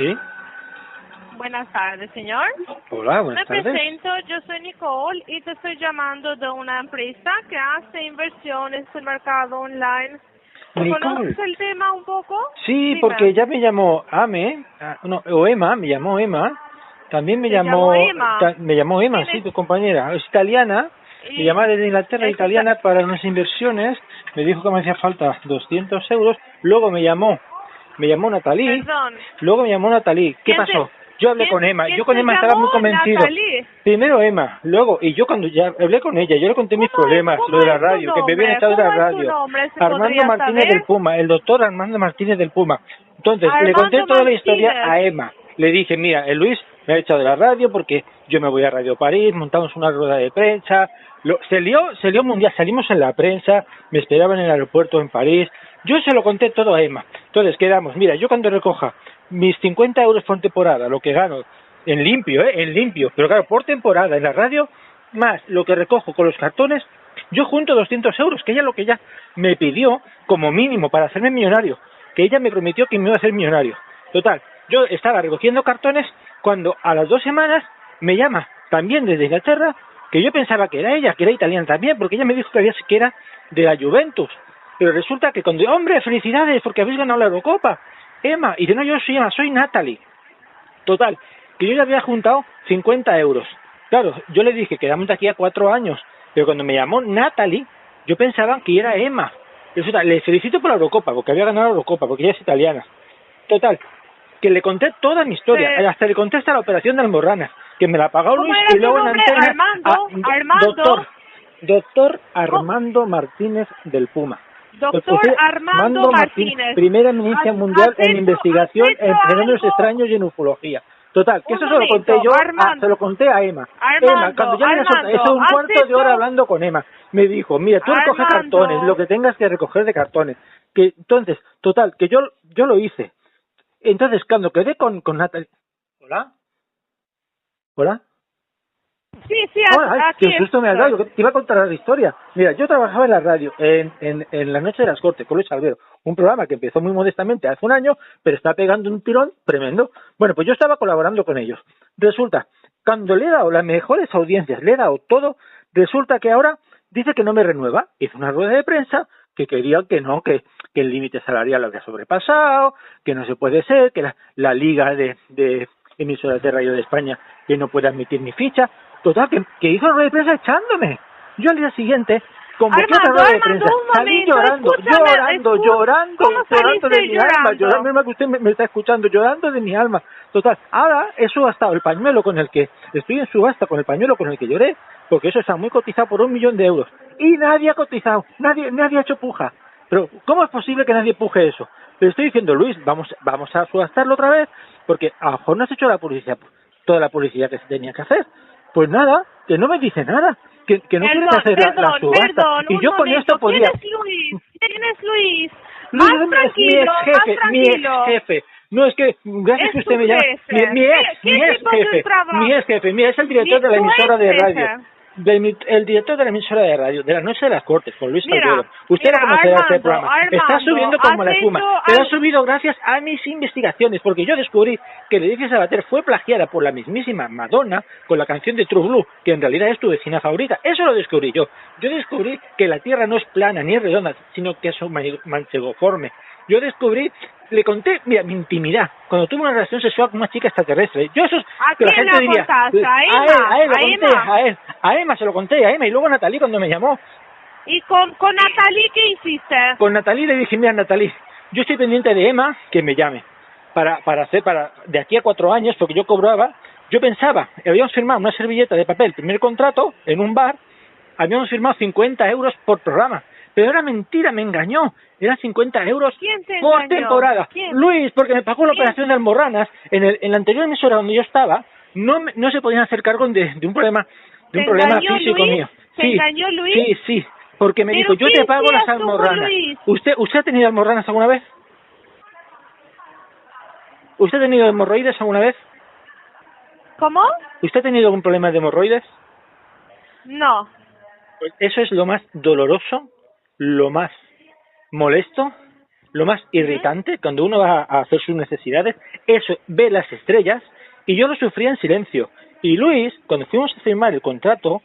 Sí. Buenas tardes, señor. Hola, Me buenas tardes. presento, yo soy Nicole y te estoy llamando de una empresa que hace inversiones en el mercado online. Nicole. ¿Conoces el tema un poco? Sí, Dime. porque ya me llamó Ame, ah, no, o Emma, me llamó Emma. También me ¿Te llamó, Emma? ta- me llamó Emma, ¿Quién sí, es? tu compañera, es italiana. Me Y- llamaba desde Inglaterra, italiana, para unas inversiones. Me dijo que me hacía falta 200 euros. Luego me llamó, me llamó Natalí. Perdón. Luego me llamó Natalí. ¿Qué ¿Quién te- pasó? Yo hablé con Emma. Yo con Emma estaba muy convencido. Primero Emma, luego, y yo cuando ya hablé con ella, yo le conté mis ¿Cómo es- problemas, lo de la radio, que me habían nombre? echado de la ¿Cómo es tu radio. Armando Martínez saber? del Puma, el doctor Armando Martínez del Puma. Entonces, le conté toda la historia a Emma. Le dije, mira, el Luis me ha echado de la radio porque yo me voy a Radio París, montamos una rueda de prensa. Lo, se lió, se lió mundial, salimos en la prensa, me esperaban en el aeropuerto en París. Yo se lo conté todo a Emma. Entonces, quedamos, mira, yo cuando recoja mis 50 euros por temporada, lo que gano en limpio, ¿eh? En limpio, pero claro, por temporada en la radio, más lo que recojo con los cartones, yo junto 200 euros, que ella lo que ella me pidió como mínimo para hacerme millonario, que ella me prometió que me iba a hacer millonario. Total, yo estaba recogiendo cartones cuando a las dos semanas me llama también desde Inglaterra, que yo pensaba que era ella, que era italiana también, porque ella me dijo que, había, que era de la Juventus. Pero resulta que cuando, hombre, felicidades porque habéis ganado la Eurocopa. Emma, y dice, no, yo soy Emma, soy Natalie. Total, que yo ya había juntado 50 euros. Claro, yo le dije que éramos de aquí a cuatro años, pero cuando me llamó Natalie, yo pensaba que era Emma. Resulta, le felicito por la Eurocopa, porque había ganado la Eurocopa, porque ella es italiana. Total, que le conté toda mi historia, Sí. hasta le conté hasta la operación de Almorrana, que me la pagó ¿Cómo Luis y luego en antena... Armando, Ah, Armando. Doctor, doctor Armando Martínez del Puma. Doctor Usted, Armando Martínez. Primera ¿Has- mundial en investigación en fenómenos extraños y en ufología. Total, que eso se lo conté yo, a- Armando. se lo conté a Emma. Armando, Emma, cuando ya me Armando, eso un ¿has cuarto de hora hablando con Emma. Me dijo, mira, tú recoge Armando. cartones, lo que tengas que recoger de cartones. Que entonces, total, que yo yo lo hice. Entonces, cuando quedé con con Natalie, ¿Hola? ¿Hola? Sí, sí, ay, aquí qué susto me has dado. Te iba a contar la historia. Mira, yo trabajaba en la radio, en, en, en La Noche de las Cortes, con Luis Albero. Un programa que empezó muy modestamente hace un año, pero está pegando un tirón tremendo. Bueno, pues yo estaba colaborando con ellos. Resulta, cuando le he dado las mejores audiencias, le he dado todo, resulta que ahora dice que no me renueva. Hizo una rueda de prensa que quería que no, que, que el límite salarial lo había sobrepasado, que no se puede ser, que la, la liga de, de emisoras de radio de España que no puede admitir mi ficha. Total, que, que hizo una rueda de prensa echándome. Yo al día siguiente convoqué Armando, rueda de prensa. un Salí llorando, llorando, llorando, ¿Cómo llorando de mi alma, llorando? llorando, misma que usted me, me está escuchando, llorando de mi alma. Total, ahora he subastado el pañuelo con el que, estoy en subasta con el pañuelo con el que lloré, porque eso está muy cotizado por un millón de euros. Y nadie ha cotizado, nadie, nadie ha hecho puja. Pero, ¿cómo es posible que nadie puje eso? Le estoy diciendo, Luis, vamos, vamos a subastarlo otra vez, porque a lo mejor no has hecho la publicidad, toda la publicidad que se tenía que hacer. Pues nada, que no me dice nada, que, que no Perdón, hacer la- la, perdón, subasta. perdón, y yo con momento. esto podía... ¿Quién es Luis? ¿Quién es Luis? Luis Más es mi tranquilo, ex más jefe, mi ex tranquilo. jefe. No, es que, gracias Es que usted me llama. Mi, mi ex, ¿Qué- mi ex jefe. Mi ex jefe, mira, es el director Mi- de la emisora ex de radio. De el director de la emisora de radio, de la noche de las cortes, con Luis Mira. Usted mira, conocerá este Armando, programa. Está subiendo como la espuma. Pero ha subido gracias a mis investigaciones, porque yo descubrí que Leticia Sabater fue plagiada por la mismísima Madonna con la canción de True Blue, que en realidad es tu vecina favorita. Eso lo descubrí yo. Yo descubrí que la Tierra no es plana ni es redonda, sino que es un ma- manchegoforme. Yo descubrí, le conté, mira, mi intimidad, cuando tuve una relación sexual con una chica extraterrestre. Yo eso es ¿A que la gente diría? ¿A a él, a él, lo ¿A a él, a Emma se lo conté, a Emma, y luego a Natalie cuando me llamó. ¿Y con, con Natalie qué hiciste? Con Natalie le dije, mira Natalie, yo estoy pendiente de Emma que me llame para para hacer para de aquí a cuatro años porque yo cobraba, yo pensaba, habíamos firmado una servilleta de papel, primer contrato en un bar, habíamos firmado 50 euros por programa, pero era mentira, me engañó, eran 50 euros ¿Quién te por temporada. ¿Quién? Luis, porque me pagó la ¿Quién? operación de Almorranas en el en la anterior emisora donde yo estaba, no no se podían hacer cargo de, de un problema de un ¿Te problema físico Luis? mío. ¿Te Sí, engañó Luis? Sí, sí, porque me ¿Pero dijo, yo te pago las almorranas. ¿Usted, ¿Usted ha tenido almorranas alguna vez? ¿Usted ha tenido hemorroides alguna vez? ¿Cómo? ¿Usted ha tenido algún problema de hemorroides? No. Pues eso es lo más doloroso, lo más molesto lo más irritante cuando uno va a hacer sus necesidades, eso, ve las estrellas, y yo lo sufría en silencio. Y Luis, cuando fuimos a firmar el contrato,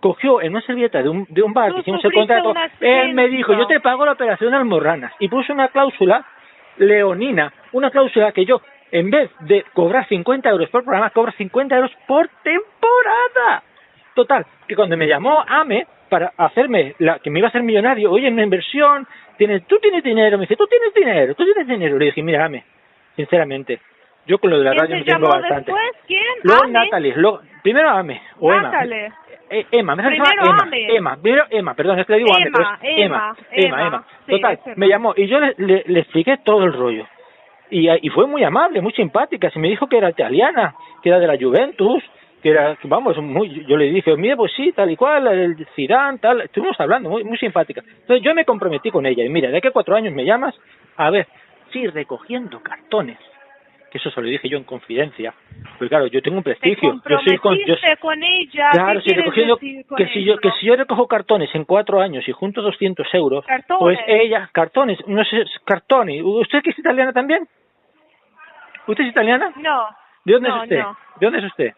cogió en una servilleta de un, de un bar que hicimos el contrato, él me dijo, yo te pago la operación almorranas, y puso una cláusula leonina, una cláusula que yo, en vez de cobrar 50 euros por programa, cobro 50 euros por temporada. Total, que cuando me llamó AME para hacerme, la, que me iba a hacer millonario, oye, una inversión, tienes, tú tienes dinero, me dice, tú tienes dinero, tú tienes dinero. Le dije, mira, AME, sinceramente, yo con lo de la ¿Quién radio me tengo bastante. después? ¿Quién? Luego Ame. Natalie, luego, primero AME, o Emma. Natalie. Eh, Emma, me Primero Emma, Ame. Emma, primero Emma, perdón, es que le digo Ame, Emma, pero es Emma, Emma, Emma, Emma. Emma. Sí, Total, me llamó y yo le, le, le expliqué todo el rollo. Y, y fue muy amable, muy simpática, se me dijo que era italiana, que era de la Juventus, que era, vamos, muy, yo le dije, mire, pues sí, tal y cual, el Zidane, tal, estuvimos hablando, muy, muy simpática. Entonces yo me comprometí con ella, y mira, de aquí a cuatro años me llamas, a ver, sí, recogiendo cartones, que eso se lo dije yo en confidencia, pues claro, yo tengo un Te prestigio, yo soy con, yo, comprometiste con ella. Claro, ¿Qué si recogiendo que si yo que si yo recojo cartones en cuatro años y junto 200 euros, Cartones. pues ella cartones, no sé, cartones. ¿Usted que es italiana también? ¿Usted es italiana? No. ¿De dónde no, es usted? no. ¿De dónde es usted?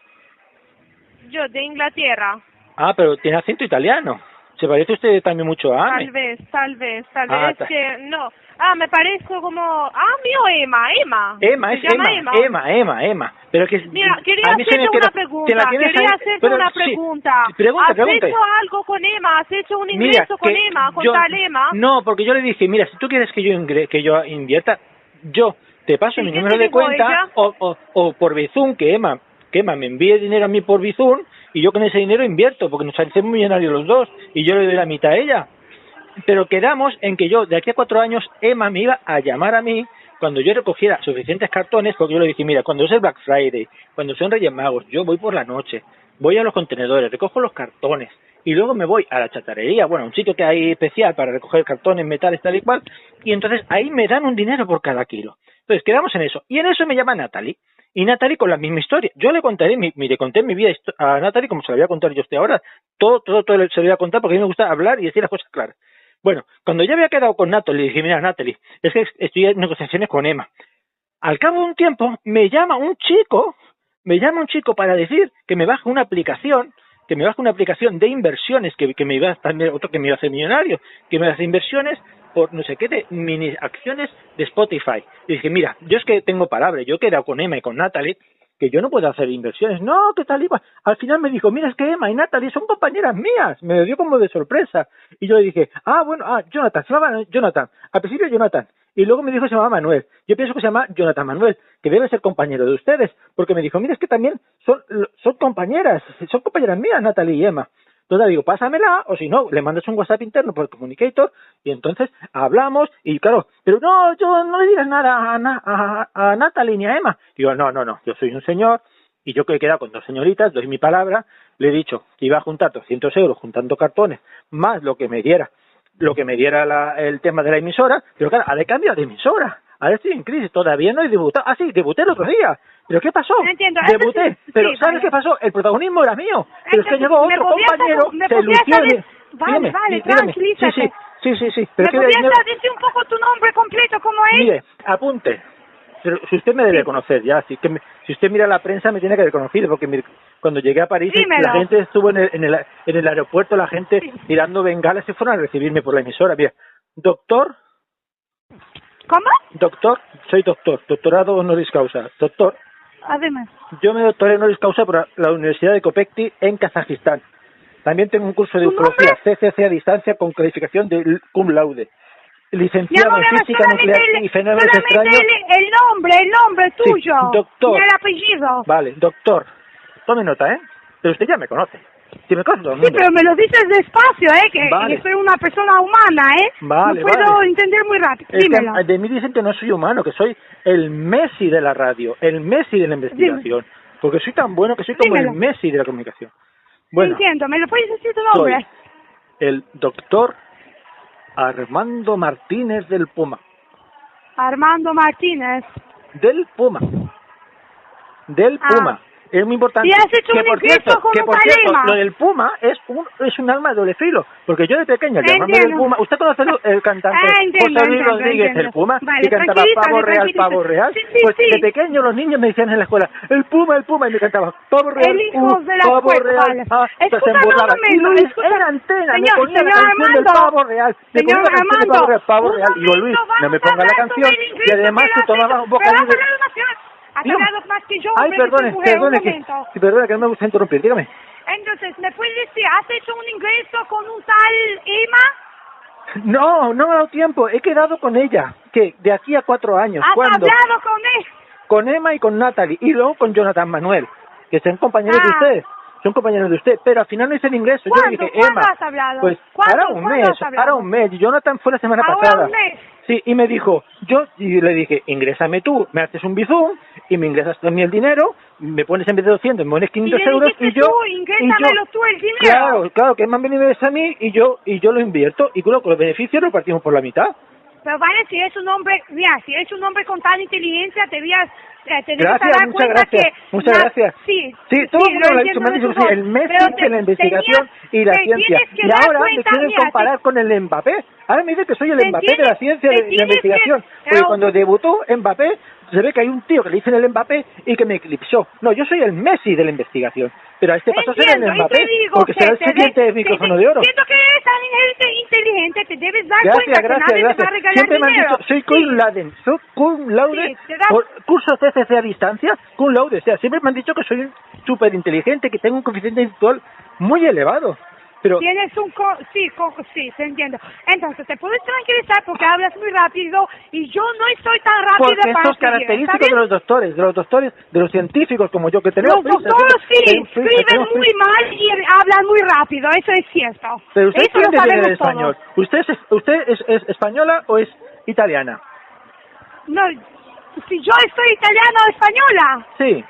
Yo de Inglaterra. Ah, pero tiene acento italiano. Se parece usted también mucho a Ame. Tal vez, tal vez, tal Ah, vez ta- que no. Ah, me parezco como ah, mío Emma, Emma. Emma, es llama Emma, Emma, Emma, Emma. Pero que Mira, quería hacerte una te pregunta, quería ahí, hacerte pero una sí, pregunta. Pregunta, ¿Has pregunta. hecho algo con Emma? ¿Has hecho un Mira, ingreso con que Emma, con yo- tal Emma? No, porque yo le dije, mira, si tú quieres que yo ingre- que yo invierta, yo te paso ¿Y mi número de cuenta ella? o, o, o por Bizum, que Emma, que Emma me envíe dinero a mí por Bizum y yo con ese dinero invierto, porque nos hacemos millonarios los dos y yo le doy la mitad a ella. Pero quedamos en que yo, de aquí a cuatro años, Emma me iba a llamar a mí cuando yo recogiera suficientes cartones, porque yo le dije, mira, cuando es el Black Friday, cuando son Reyes Magos, yo voy por la noche, voy a los contenedores, recojo los cartones y luego me voy a la chatarrería, bueno, un sitio que hay especial para recoger cartones, metales, tal y cual, y entonces ahí me dan un dinero por cada kilo. Entonces quedamos en eso. Y en eso me llama Natalie. Y Natalie con la misma historia. Yo le contaré, mi, mire, conté mi vida a Natalie como se la voy a contar yo a usted ahora. Todo, todo, todo se lo voy a contar porque a mí me gusta hablar y decir las cosas claras. Bueno, cuando ya había quedado con Natalie, le dije, mira, Natalie, es que estoy en negociaciones con Emma. Al cabo de un tiempo, me llama un chico, me llama un chico para decir que me baje una aplicación, que me baje una aplicación de inversiones, que, que me iba a también otro que me iba a hacer millonario, que me hace inversiones por no sé qué de mini acciones de Spotify. Y dije, mira, yo es que tengo palabra, yo he quedado con Emma y con Natalie, que yo no puedo hacer inversiones. No, que tal igual. Al final me dijo, mira, es que Emma y Natalie son compañeras mías. Me dio como de sorpresa. Y yo le dije, ah, bueno, ah, Jonathan, se Jonathan. Al principio Jonathan. Y luego me dijo que se llamaba Manuel. Yo pienso que se llama Jonathan Manuel, que debe ser compañero de ustedes. Porque me dijo, mira, es que también son, compañeras, son compañeras mías, Natalie y Emma. Entonces digo, pásamela, o si no, le mandas un WhatsApp interno por el Communicator y entonces hablamos y claro, pero no, yo no le digas nada a, a, a Natalie ni a Emma. Digo, no, no, no, yo soy un señor y yo que he quedado con dos señoritas, doy mi palabra, le he dicho que iba a juntar 200 euros juntando cartones, más lo que me diera, lo que me diera la- el tema de la emisora, pero claro, ahora he cambiado de emisora. Ahora estoy en crisis, todavía no he debutado. Ah, sí, debuté el otro día. ¿Pero qué pasó? Entiendo, eso Debuté. sí, pero sí, ¿sabes vale. qué pasó? El protagonismo era mío. Pero es que llegó ¿me otro compañero, me se lució. de- Vale, Dígame, vale, dí- dígame. tranquilízate. Sí, sí, sí, sí. Pero ¿Me le- decir un poco tu nombre completo cómo es? Mire, apunte. Pero si usted me debe conocer ya, si, que me- si usted mira la prensa me tiene que haber conocido, porque mire, cuando llegué a París Dímelo. la gente estuvo en el, en, el, en el aeropuerto, la gente tirando bengalas y fueron a recibirme por la emisora. Mira, doctor, ¿Cómo? doctor, soy doctor, doctorado honoris causa. Doctor, Además. yo me doctoré honoris causa por la Universidad de Kopekti en Kazajistán. También tengo un curso de ¿Tu ufología CCC a distancia con calificación de cum laude. Licenciado amor, en física nuclear y fenómenos extraños. el, el nombre, el nombre Sí, tuyo. doctor. Y el apellido. Vale, doctor. Tome nota, ¿eh? Pero usted ya me conoce. Si me conoce todo el Sí, pero me lo dices despacio, ¿eh? Que, Vale. que soy una persona humana, ¿eh? Vale, No puedo vale. entender muy rápido. Es que Dímelo. de mí dicen que no soy humano, que soy el Messi de la radio, el Messi de la investigación. Porque soy tan bueno que soy como Dímelo. el Messi de la comunicación. Bueno, Entiendo, ¿me lo puedes decir tu soy nombre? el doctor Armando Martínez del Puma. Armando Martínez. Del Puma. Del Ah. Es muy importante. Y has hecho que un por cierto, con que un por cierto, lo del Puma es un es un alma de doble filo, porque yo de pequeño llamándome el. Puma, ¿usted conoce el, cantante Ah, entiendo, José Luis entiendo, Rodríguez, entiendo. el Puma, Vale, que cantaba Pavo Real. Pavo Real? Sí, sí, pues sí. de pequeño los niños me decían en la escuela, el Puma, el Puma, y me cantaba Pavo Real, El hijo uh, de la Pavo Real, ah, se emborraba. Y Luis, en antena, me Señor- ponía la canción del. Pavo Real, me ponía la canción del Pavo Real, Pavo Real, y yo, Luis, no me ponga la canción, y además tomabas has un bocadillo De... hablado más- que yo, Ay, perdone, mujer, perdone, que, momento. sí, perdone, que no me gusta interrumpir, dígame. Entonces, ¿me puedes decir, has hecho un ingreso con un tal Emma? No, no me ha dado tiempo. He quedado con ella. que De aquí a cuatro años. ¿Has ¿Cuándo? hablado con él? Con Emma y con Natalie. Y luego con Jonathan Manuel. Que son compañeros de Ah. usted. Son compañeros de usted. Pero al final no hice el ingreso. Yo le dije, ¿Cuándo Emma. has hablado? Pues ahora un ¿Cuándo mes. Ahora un mes. Y Jonathan fue la semana Ahora pasada. un mes. Sí, y me dijo, yo, y le dije, ingrésame tú, me haces un bizum, y me ingresas mí el dinero, me pones en vez de 200, me pones 500 Y le euros, y yo... tú, ingrésamelo tú el dinero. Claro, claro, que me han venido a mí, y yo, y yo lo invierto, y luego con los beneficios lo partimos por la mitad. Pero vale, si es un hombre, mira, si es un hombre con tal inteligencia, te debías, eh, te Gracias, dar muchas gracias, que... muchas la- gracias. Sí, Sí, todo el mundo lo lo ha dicho, me han de dicho el Messi de la te- investigación tenías- y la te ciencia. que Y ahora me cuenta, quieren mira, te- comparar con el Mbappé. Ahora me dice que soy el Mbappé de la ciencia de, de la tienes que- investigación. Porque cuando debutó Mbappé, se ve que hay un tío que le dicen el Mbappé y que me eclipsó. No, yo soy el Messi de la investigación. Pero a este paso a ser Entiendo, el Mbappé, digo porque que será el te siguiente de- micrófono te- de oro. Siento que eres tan inte- inteligente, te debes dar Gracias, cuenta que gracias, nadie te va a gracias. regalar Siempre me han dinero. dicho, soy Sí. cum laude, soy cum laude, Sí, das- por cursos TCC a distancia, cum laude, o sea, siempre me han dicho que soy súper inteligente, que tengo un coeficiente intelectual muy elevado. Pero Tienes un... Co sí, co sí, te entiendo. Entonces, te puedes tranquilizar porque hablas muy rápido y yo no estoy tan rápida porque para esto es seguir, característico ¿está de los doctores, de los doctores, de los científicos como yo que tenemos Los prisa, doctores sí, tenemos prisa, escriben tenemos muy mal y hablan muy rápido, eso es cierto. Pero usted eso ¿quién lo sabemos español? todos. ¿Usted es usted es, es española o es italiana? No, si yo estoy italiana o española. Sí.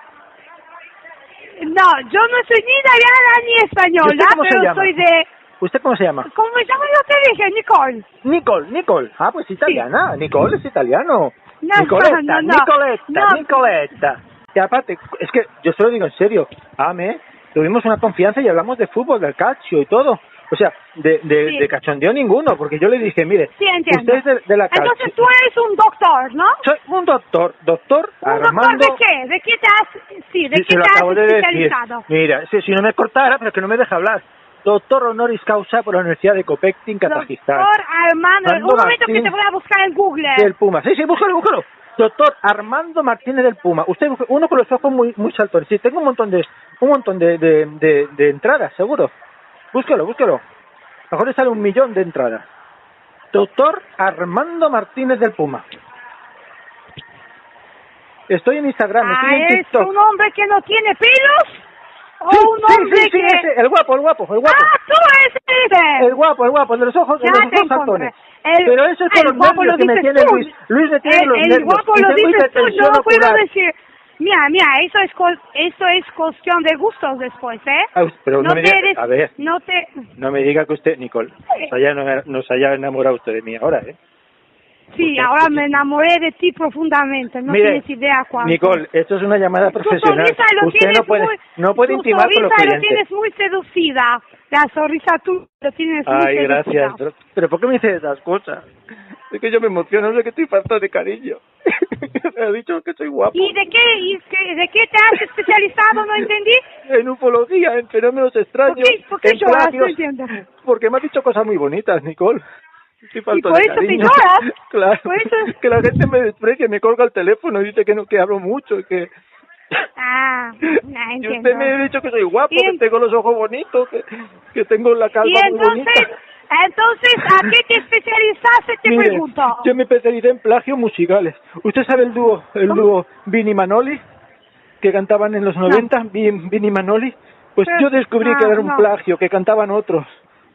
No, yo no soy ni italiana ni ¿Y española, pero soy de... ¿Usted cómo se llama? ¿Cómo me llamo? Yo te dije, Nicole. Nicole, Nicole. Ah, pues italiana. Nicole es italiano. No, Nicoletta, no, no. Nicoletta. Nicoletta. Y aparte, es que yo se lo digo en serio. Ame, tuvimos una confianza y hablamos de fútbol, del calcio y todo. O sea, de, de, Sí. de cachondeo ninguno, porque yo le dije, mire, Sí, usted es de, de la calcio. Entonces tú eres un doctor, ¿no? Soy un doctor, doctor ¿Un Armando. doctor de qué? ¿De qué te has, sí, de Sí, qué te has acabo de decir. especializado? Mira, si, si no me cortara, pero que no me deja hablar. Doctor honoris causa por la Universidad de Copectin, Kazajistán. Doctor Armando, Armando un momento que te voy a buscar en Google. Del Puma. Sí, sí, búscalo, búscalo. Doctor Armando Martínez del Puma. Usted, uno con los ojos muy muy saltones. Sí, tengo un montón de un montón de, de, de, de entradas, seguro. Búscalo, búscalo. Mejor le sale un millón de entradas. Doctor Armando Martínez del Puma. Estoy en Instagram, estoy Ah, en ¿es TikTok. un hombre que no tiene pelos? ¿O Sí, un hombre sí, sí, que...? ese, el guapo, el guapo, el guapo. ¡Ah, tú eres ese! El guapo, el guapo, el de los ojos, el de los ojos saltones. El- Pero eso es el por los guapo nervios lo que me tiene. Luis. Luis me tiene el, los el nervios. guapo y lo dices tú, no puedo decir... Mira, mira, eso es, eso es cuestión de gustos después, ¿eh? Ah, pero no, me te diga, eres- a ver, No te... no me diga que usted, Nicole, nos haya, nos haya enamorado usted de mí ahora, ¿eh? Sí, Porque- ahora me enamoré de ti profundamente, no Mire, tienes idea cuánto. Nicole, esto es una llamada profesional. lo Usted tienes no puede, muy, no puede intimar con los sonrisa lo clientes. tienes muy seducida. La sonrisa tú lo tienes muy Ay, seducida. gracias. Pero, pero ¿por qué me dice esas cosas? Es que yo me emociono, sé que estoy falta de cariño. me ha dicho que soy guapo. ¿Y de qué, y de qué te has especializado? No entendí. En ufología, en fenómenos extraños, ¿Por qué- por qué en lloras? plagios. No entiendo. Porque me ha dicho cosas muy bonitas, Nicole. Estoy falto por de eso te lloras? Claro. Por eso- Que la gente me desprecia, me colga el teléfono y dice que no que hablo mucho y que... Ah, no Y entiendo. usted me ha dicho que soy guapo, Y que en- tengo los ojos bonitos, que, que tengo la calva Y muy bonita. Entonces, ¿a qué te especializaste? Te Mire, pregunto. yo me especialicé en plagios musicales. ¿Usted sabe el dúo, el dúo Vini Manoli? Que cantaban en los 90, Vin- Vini Manoli. Pues Pero- yo descubrí que ah, era un no. plagio, que cantaban otros.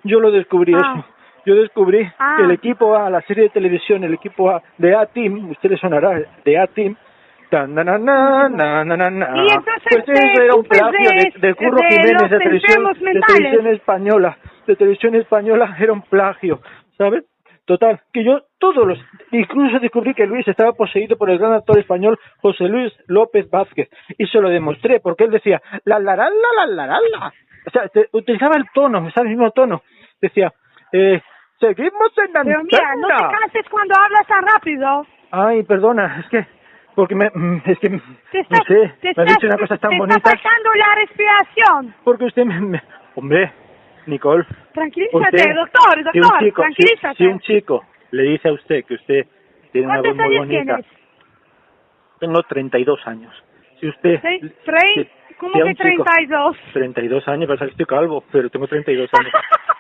Yo lo descubrí Ah. eso. Yo descubrí Ah. que el equipo A, la serie de televisión, el equipo A de A-Team, usted le sonará, de A-Team, tan, na, na, na. Y entonces pues eso era un plagio de, de- Curro de Jiménez de televisión, de televisión española, de televisión española era un plagio, ¿sabes? Total, que yo todos los, incluso descubrí que Luis estaba poseído por el gran actor español José Luis López Vázquez y se lo demostré porque él decía la la la la la la la, o sea, te- utilizaba el tono, el mismo tono, decía eh, seguimos en la Pero mira, no te canses cuando hablas tan rápido. Ay, perdona, es que porque me, es que Te no estás, sé, te me ha estás- dicho una cosa tan te bonita está faltando la respiración. porque usted me, me- hombre, Nicole, Tranquilízate, Usted, doctor, si doctor, un chico, si, tranquilízate. si un chico le dice a usted que usted tiene una voz ¿Cuántos muy bonita, tienes? tengo 32 años. Si usted ¿Sí? si-. ¿Cómo si que un chico- 32? 32 años, parece que estoy calvo, pero tengo 32 años.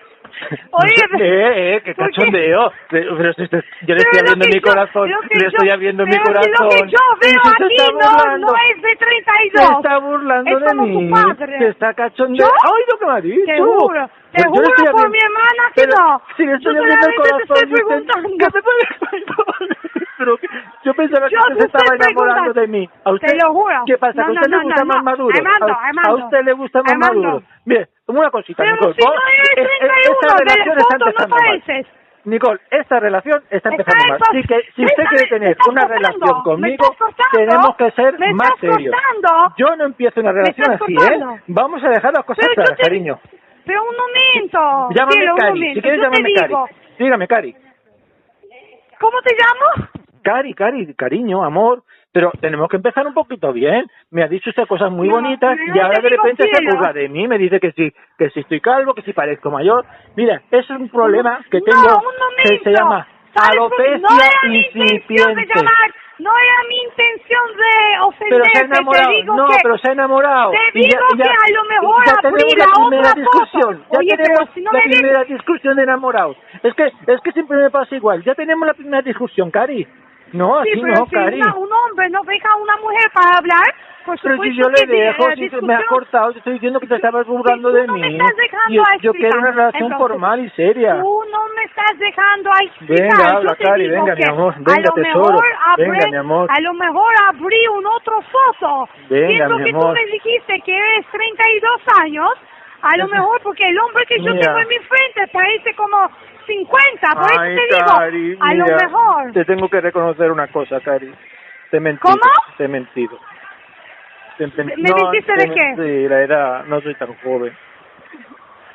Oye, eh, eh, qué ¿por qué? cachondeo. Pero, yo le estoy abriendo mi corazón, le estoy abriendo mi corazón. Lo que yo veo se aquí no, no es de Se 32. está burlando es de como mí. tu padre. Se está cachondeo. ¿Yo? ¡Ay, lo que me ha dicho! Te juro, te juro por mi hermana que no. Le estoy abriendo el solamente te corazón. estoy preguntando. ¿Qué te puede- Pero yo pensaba que Yo usted te se estaba enamorando de mí. ¿A usted? Te lo juro. ¿Qué pasa? No, ¿Que a no, usted no, le gusta no, más no. maduro? Armando, ¿A, usted le gusta más Armando. maduro? Bien, una cosita, Pero Nicole. si no vos- eres es- es- 31, esta de relación la está foto no empezando mal. Nicole, esta relación está empezando mal. Así que si usted quiere tener una relación conmigo, tenemos que ser más serios. Yo no empiezo una relación así. ¿eh? Vamos a dejar las cosas claras, cariño. Pero un momento. Llámame Cari. Si quieres, llámame Cari. Dígame, Cari. ¿Cómo te llamo? Cari, Cari, cariño, amor. Pero tenemos que empezar un poquito bien. Me ha dicho usted cosas muy No, bonitas no y ahora de repente se cielo. burla de mí. Me dice que si, que si estoy calvo, que si parezco mayor. Mira, eso es un problema que no, tengo momento. que se llama alopecia no incipiente. no era mi intención de Pero ofenderte, se ha enamorado. te digo No, que, pero se ha enamorado. te ya- digo y ya- que a lo mejor ya tenemos la primera discusión. Ya tenemos pero si no la primera discusión de enamorados. Es que, es que siempre me pasa igual. Ya tenemos la primera discusión, Cari. No, Sí, así pero no, si Cari. una- un hombre no deja a una mujer para hablar, por Pero si yo que le dejo, si discusión- me has cortado, te estoy diciendo que te estabas burlando tú de no me mí. estás dejando Yo, yo quiero una relación Entonces, formal y seria. Tú no me estás dejando a explicar. Venga, habla, Cari, venga, mi que amor, venga, tesoro, abrí, venga, mi amor. A lo mejor abrí un otro foto. Venga, Siendo mi que amor. tú me dijiste que eres 32 años, a lo mejor porque el hombre que yo Mira. tengo en mi frente parece como 50, por eso te digo, Cari, a lo mira, mejor. Te tengo que reconocer una cosa, Cari. Te mentido. ¿Cómo? Te he mentido. Te, ¿Me no, dijiste te- de qué? Sí, la edad, no soy tan joven.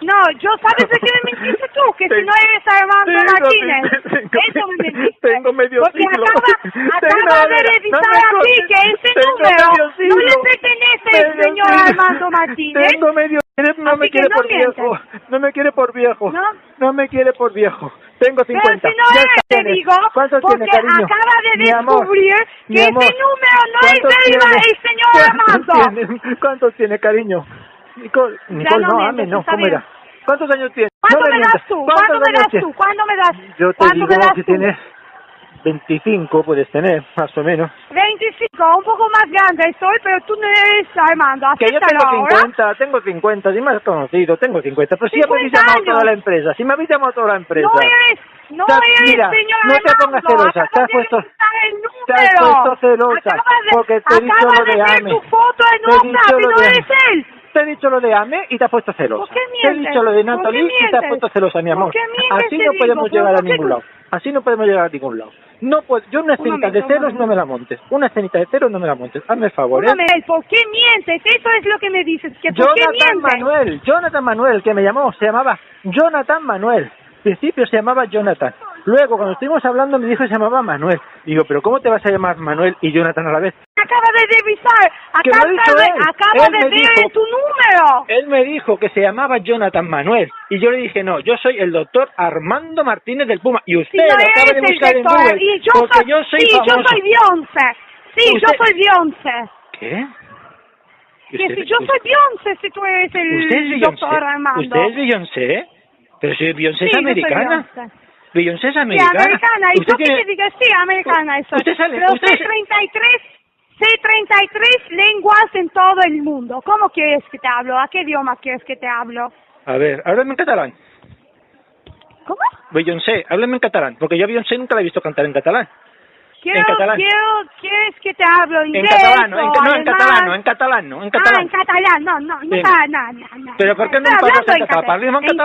No, yo sabes de qué me mentiste tú, que si no eres Armando tengo- Martínez. tengo- Eso me mentiste. tengo medio Porque siglo. acaba, Tengo- acaba de no revisar me aquí que ese número no le siglo. pertenece al Medio señor siglo. Armando Martínez. Tengo medio no Así me quiere no por mientes. viejo. No me quiere por viejo. ¿No? No me quiere por viejo. Tengo Pero 50. si no eres, te tienes. digo, ¿Cuántos porque tiene, cariño? acaba de amor, descubrir mi que amor. ese número no es ¿Cuántos del tiene? el señor ¿Cuántos Armando. tiene? ¿Cuántos tiene, cariño? Nicole, Nicole, no no, ame, no, ¿cómo era? ¿Cuántos años tienes? ¿Cuánto no me mientas. das tú? ¿Cuántos ¿Cuándo me das tienes? tú? ¿Cuándo me das? Yo te ¿Cuándo digo me que tienes 25, puedes tener, más o menos. 25, un poco más grande soy, pero tú no eres Armando. Que yo tengo ahora. 50, tengo 50, si me has conocido, tengo 50. Pero si ya me habéis 50 llamado años. toda la empresa, si me habéis llamado toda la empresa. No eres, no Ya, eres mira, señor no te pongas celosa, te has de puesto- te has puesto celosa, Acabas de, porque te he dicho lo de ver Ame. tu foto en WhatsApp y no de- eres él. Te he dicho lo de Ame y te has puesto celosa. ¿Por qué te he dicho lo de ¿Por qué Natalie y te has puesto celosa, mi amor. ¿Por qué mientes, Así no digo? podemos ¿Pero llegar a ningún tú- lado. Así no podemos llegar a ningún lado. No puedo, yo una escenita momento, de momento. no me la montes. Una escenita de celos no me la montes. Hazme el favor, ¿eh? ¿por qué mientes? Eso es lo que me dices, que ¿por qué Jonathan mientes? Manuel, Jonathan Manuel, que me llamó, se llamaba Jonathan Manuel. Al principio se llamaba Jonathan. Luego, cuando estuvimos hablando, me dijo que se llamaba Manuel. Digo, ¿pero cómo te vas a llamar Manuel y Jonathan a la vez? Acaba de revisar, acaba, de, acaba de ver dijo- tu número. Él me dijo que se llamaba Jonathan Manuel. Y yo le dije, no, yo soy el doctor Armando Martínez del Puma. Y usted Si no lo acaba de buscar en doctor, Google. y yo porque soy, yo soy sí, famoso. yo soy Beyoncé. Sí, yo Usted- soy Beyoncé. ¿Qué? Que si yo soy Beyoncé, si tú eres el doctor Armando. ¿Usted es Beyoncé? Pero si Beyoncé sí, es americana. Beyoncé. Es Sí, americana. americana. ¿Y tú qué tiene- te digas? Sí, americana eso. Usted sale- Pero usted- sé 33, sé 33 lenguas en todo el mundo. ¿Cómo quieres que te hablo? ¿A qué idioma quieres que te hablo? A ver, háblame en catalán. ¿Cómo? Beyoncé, háblame en catalán. Porque yo a Beyoncé nunca la he visto cantar en catalán. Quiero, catalán. quiero, ¿quieres que te hablo En inglés catalán, no, en, no, en alemán? catalán, no, en catalán, no, en Ah, catalán. en catalán, no, no, no, no, no, no. Però per què no parles en català? Parli'm en En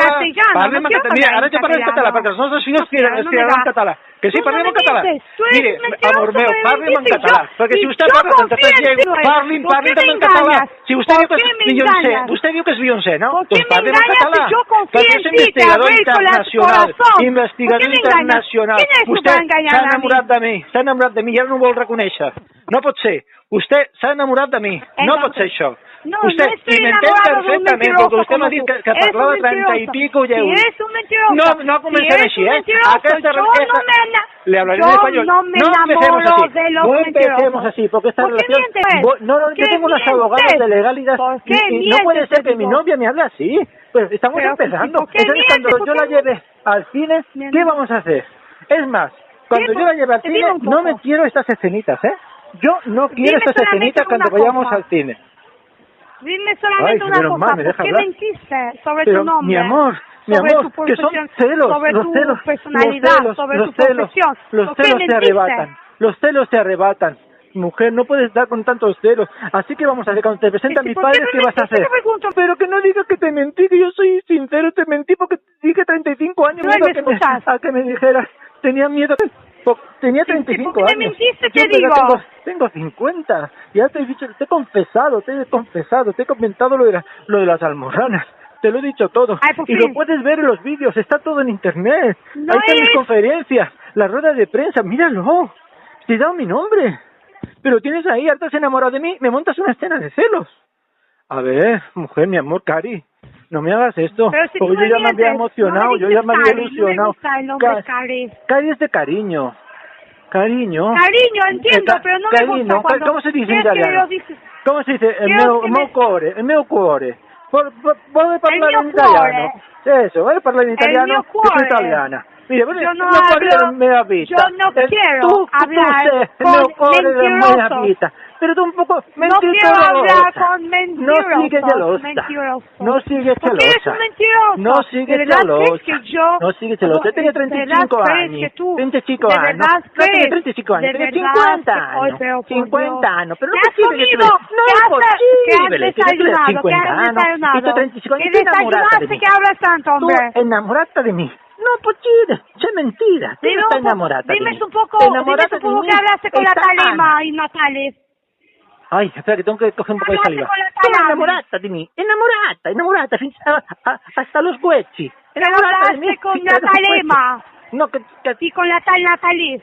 Parli'm no en català. Mira, ara en ja parlo en català, perquè els nostres fills No es criaran quiero, es no me criaran en català. Que sí, Tú no parlem en me català. mientes, tú eres Mire, mentiroso, amor meu, tú eres parlem en mentiroso. català. Perquè si Y vostè yo parla tanta confío en llengua, ti, parlin, ¿por parlin qué també me en català. engañas? Si vostè ¿Por diu que qué és me Beyoncé, engañas? vostè diu que és Beyoncé, no? ¿Por qué Doncs me parlem en engañas català. si yo confío Perquè en és ti, te investigador abrí el internacional. corazón? Investigador ¿Por qué me engañas? internacional. ¿Quién es tu Vostè para engañar s'ha a mí? enamorat de mi, s'ha enamorat de mi i ara no ho vol reconèixer. No pot ser. Vostè s'ha enamorat de mi. No Entonces, pot ser això. No, Usted, no estoy y me entiende de perfectamente, porque usted me tú. que, que parlava treinta y pico Si euros. eres un mentiroso. No, no comencem si així, eh? Aquesta, yo esta- no me Le hablaré yo en español. no me empecemos enamoro así. de los no empecemos así, porque esta ¿Por relación... mientes? No, no, ¿Por yo tengo unos mientes? abogados de legalidad. ¿Por qué y, y no puede ser que mi novia me hable así. Pues estamos Pero, empezando. ¿por qué Entonces, cuando yo ¿Por la lleve al cine, ¿qué vamos a hacer? Es más, cuando yo la lleve al cine, no me quiero estas escenitas, ¿eh? Yo no quiero estas escenitas cuando vayamos al cine. Dime solamente Ay, una cosa. mal, ¿Por qué hablar. mentiste sobre Pero, tu nombre? mi amor, mi sobre amor, tu que son celos, sobre los tu celos, personalidad, los celos, sobre los tu celos, profesión. los ¿Por qué celos te arrebatan, los celos te arrebatan. Mujer, no puedes dar con tantos celos. Así que vamos a hacer, cuando te presenten ¿Y mis qué padres, ¿qué vas a hacer? Pregunto. Pero que no digas que te mentí, que yo soy sincero, te mentí porque dije 35 años. No, ¿me a que me, escuchas? a que me dijeras, tenía miedo, tenía Sí, sí, 35 ¿por qué años. mentiste? Te digo. Tengo, tengo 50. Ya te he dicho, te he confesado, te he confesado, te he comentado lo de, la- lo de las almorranas. Te lo he dicho todo. Ay, por y lo puedes ver en los vídeos, está todo en internet. No Ahí están mis es- conferencias, las ruedas de prensa, míralo. Te he dado mi nombre. Pero tienes ahí, estás enamorado de mí, me montas una escena de celos. A ver, mujer, mi amor, Cari, no me hagas esto. Si porque yo me ya me había emocionado, no me yo ya me había Cari, ilusionado. No me gusta Cari. Cari es de cariño. Cariño. Cariño, entiendo, pero no me cariño, gusta cuando... ¿Cómo se dice en ¿Quieres que italiano? yo ¿Cómo se dice? El meu me- cuore, el meu cuore. Por, por, puede parlare mio in italiano. Eso, vuoi parlare in El italiano? mio Che soy italiana. Mira, vuoi- Yo no mio hablo- vita. yo no quiero hablar con mio mentirosos. Pero tú un poco No quiero mentirosa. hablar con No mentirosos. sigue celosa. mentirosos. No sigue Porque eres celosa. un mentiroso. No sigue ¿De verdad celosa. que yo... No sigue celosa. Usted tiene ¿De verdad 35 crees años. que tú- 35 ¿De años. No crees? 35 años, ¿De tiene verdad 50 que- Ay, años. pero por 50 Dios. años. Pero no ¿Qué es posible que tú No ¿Qué es posible ¿Qué que tú le desayunado? 50 ¿Qué has años. Y tú 35 años. ¿Qué Tú desayunaste que hablas tanto, Tú hombre? enamorata de mí. No, possibile, c'è mentira. Tú Dime no poco- enamorata dime un poco, dime un poco que hablaste con la Talema y Natale. Ay, espera que tengo que coger un poco de saliva. Tú enamorata di me, enamorata, enamorata, fin- a- a- hasta los huechi. Pero Enamorata de mí. con Natalema. No, que, que- Y con la tal Natalie.